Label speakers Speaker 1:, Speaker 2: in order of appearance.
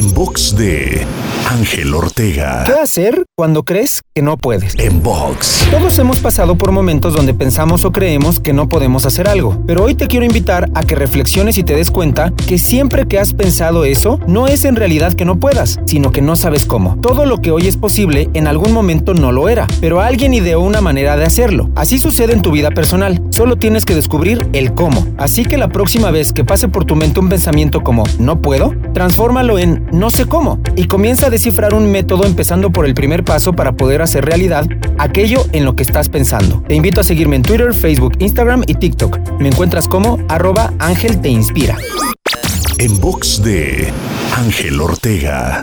Speaker 1: En box de Ángel Ortega.
Speaker 2: ¿Qué hacer cuando crees que no puedes?
Speaker 1: En box.
Speaker 2: Todos hemos pasado por momentos donde pensamos o creemos que no podemos hacer algo, pero hoy te quiero invitar a que reflexiones y te des cuenta que siempre que has pensado eso, no es en realidad que no puedas, sino que no sabes cómo. Todo lo que hoy es posible en algún momento no lo era, pero alguien ideó una manera de hacerlo. Así sucede en tu vida personal, solo tienes que descubrir el cómo. Así que la próxima vez que pase por tu mente un pensamiento como no puedo, transfórmalo en no sé cómo y comienza a descifrar un método empezando por el primer paso para poder hacer realidad aquello en lo que estás pensando. Te invito a seguirme en Twitter, Facebook, Instagram y TikTok. Me encuentras como arroba Ángel Te Inspira.
Speaker 1: En box de Ángel Ortega.